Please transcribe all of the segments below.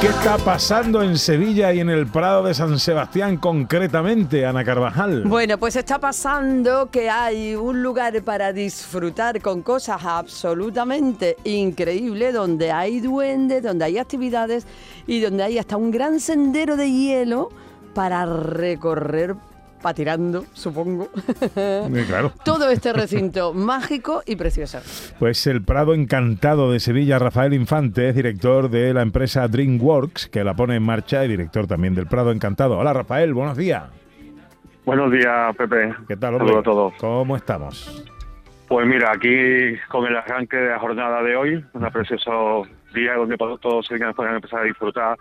Qué está pasando en Sevilla y en el Prado de San Sebastián concretamente, Ana Carvajal? Bueno, pues está pasando que hay un lugar para disfrutar con cosas absolutamente increíbles, donde hay duendes, donde hay actividades y donde hay hasta un gran sendero de hielo para recorrer patirando, supongo. Eh, claro. Todo este recinto mágico y precioso. Pues el Prado Encantado de Sevilla, Rafael Infante, es director de la empresa DreamWorks, que la pone en marcha y director también del Prado Encantado. Hola Rafael, buenos días. Buenos días, Pepe. ¿Qué tal, hombre? Saludos a todos. ¿Cómo estamos? Pues mira, aquí con el arranque de la jornada de hoy, un precioso día donde todos se puedan empezar a disfrutar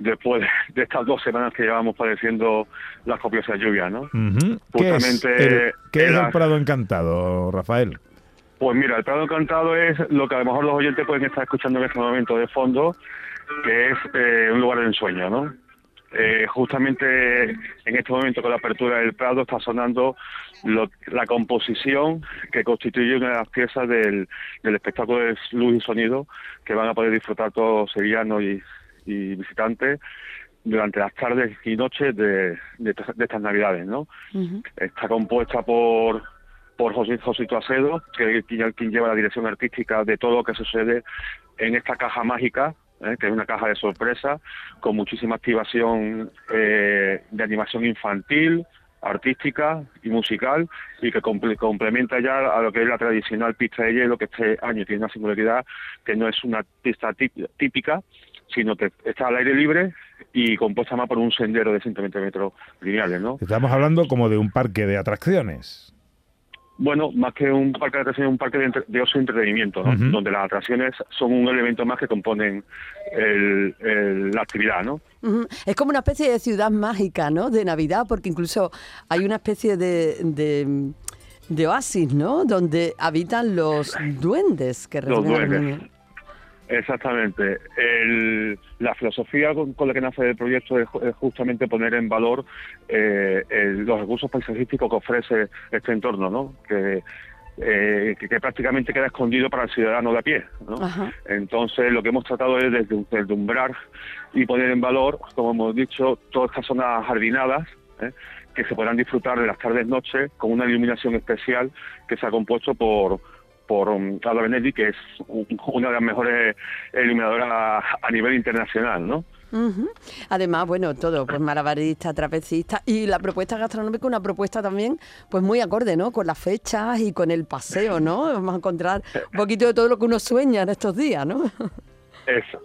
después de estas dos semanas que llevamos padeciendo las copiosas lluvias, ¿no? Ujú. ¿Qué, es Justamente el, qué es era- el Prado Encantado, Rafael? Pues mira, el Prado Encantado es lo que a lo mejor los oyentes pueden estar escuchando en este momento de fondo, que es eh, un lugar de ensueño, ¿no? Eh, justamente en este momento con la apertura del Prado está sonando lo- la composición que constituye una de las piezas del, del espectáculo de luz y sonido que van a poder disfrutar todos sevillanos y, y visitantes durante las tardes y noches de, de, estas- de estas navidades, ¿no? Está compuesta por por José, Josito Acedo, que es quien, quien lleva la dirección artística de todo lo que sucede en esta caja mágica, ¿eh? que es una caja de sorpresa, con muchísima activación eh, de animación infantil, artística y musical, y que comple- complementa ya a lo que es la tradicional pista de hielo, que este año tiene una singularidad que no es una pista tí- típica, sino que está al aire libre y compuesta más por un sendero de 120 metros lineales, ¿no? Estamos hablando como de un parque de atracciones. Bueno, más que un parque de atracciones, un parque de, entre- de ocio y entretenimiento, ¿no? Donde las atracciones son un elemento más que componen el- el- la actividad, ¿no? Es como una especie de ciudad mágica, ¿no? De Navidad, porque incluso hay una especie de, de, de oasis, ¿no? Donde habitan los duendes que Los reciben a los duendes. Exactamente. El- la filosofía con, con la que nace el proyecto es, ju- es justamente poner en valor eh, el- los recursos paisajísticos que ofrece este entorno, ¿no? Que, eh, que, que prácticamente queda escondido para el ciudadano de a pie. Entonces, lo que hemos tratado es desde deslumbrar y poner en valor, como hemos dicho, todas estas zonas jardinadas ¿eh? que se podrán disfrutar de las tardes noches con una iluminación especial que se ha compuesto por por um, Ada Benelli, que es un- una de las mejores iluminadoras a nivel internacional, ¿no? Ujú. Además, bueno, todo, pues malabarista, trapecista y la propuesta gastronómica, una propuesta también, pues muy acorde, ¿no? Con las fechas y con el paseo, ¿no? Vamos a encontrar un poquito de todo lo que uno sueña en estos días, ¿no?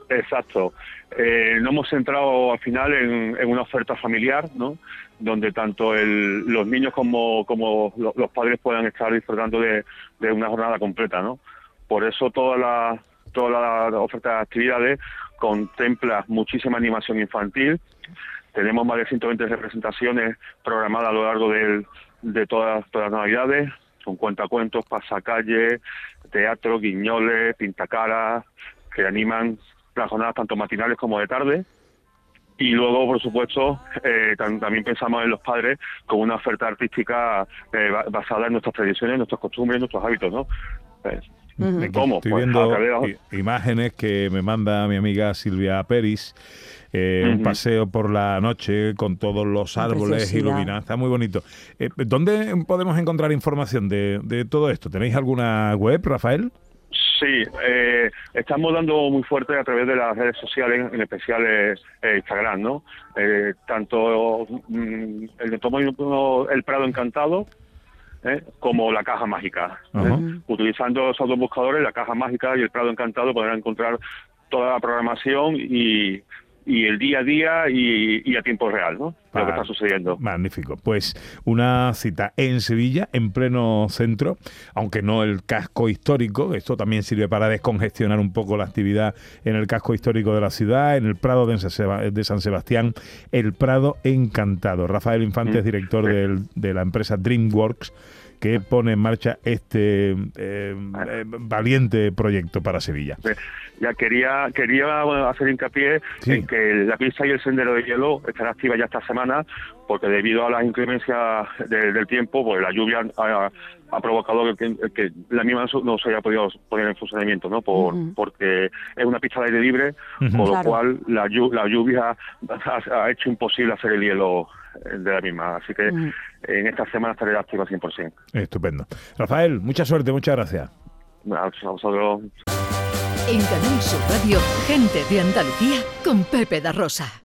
Exacto. Eh, nos hemos centrado al final en, una oferta familiar, ¿no? Donde tanto el- los niños como, como lo- los padres puedan estar disfrutando de, una jornada completa, ¿no? Por eso toda la, toda la oferta de actividades contempla muchísima animación infantil. Tenemos más de 120 representaciones programadas a lo largo del- de todas, todas las navidades, con cuentacuentos, pasacalle, teatro, guiñoles, pintacaras, que animan las jornadas tanto matinales como de tarde. Y luego, por supuesto, eh, tam- también pensamos en los padres con una oferta artística eh, ba- basada en nuestras tradiciones, nuestras costumbres, nuestros hábitos, ¿no? Eh, ¿Cómo? Estoy Pues, viendo de imágenes que me manda mi amiga Silvia Peris. eh, Un paseo por la noche con todos los árboles iluminados. Está muy bonito. Eh, ¿Dónde podemos encontrar información de, de todo esto? ¿Tenéis alguna web, Rafael? Sí, eh, estamos dando muy fuerte a través de las redes sociales, en especial eh, eh, Instagram, ¿no? Eh, tanto mm, el, tomo el Prado Encantado ¿eh? como la Caja Mágica. ¿eh? Utilizando esos dos buscadores, la Caja Mágica y el Prado Encantado, podrán encontrar toda la programación y, y el día a día y, y a tiempo real, ¿no? Lo que está sucediendo. Magnífico. Pues una cita en Sevilla, en pleno centro, aunque no el casco histórico. Esto también sirve para descongestionar un poco la actividad en el casco histórico de la ciudad, en el Prado de San Sebastián, el Prado Encantado. Rafael Infante es director del- de la empresa DreamWorks que pone en marcha este eh, eh, valiente proyecto para Sevilla. Ya quería quería hacer hincapié Sí. en que la pista y el sendero de hielo estarán activas ya esta semana porque debido a las inclemencias de- del tiempo, pues la lluvia ha, ha provocado que, que la misma no- se haya podido poner en funcionamiento, ¿no? Por. Porque es una pista de aire libre, Ujú. con lo Claro. cual la, la lluvia ha, ha hecho imposible hacer el hielo de la misma. Así que Ujú. en esta semana estaré activa 100%. Estupendo. Rafael, mucha suerte, muchas gracias. A vosotros. En Canal Sur Radio, gente de Andalucía con Pepe da Rosa.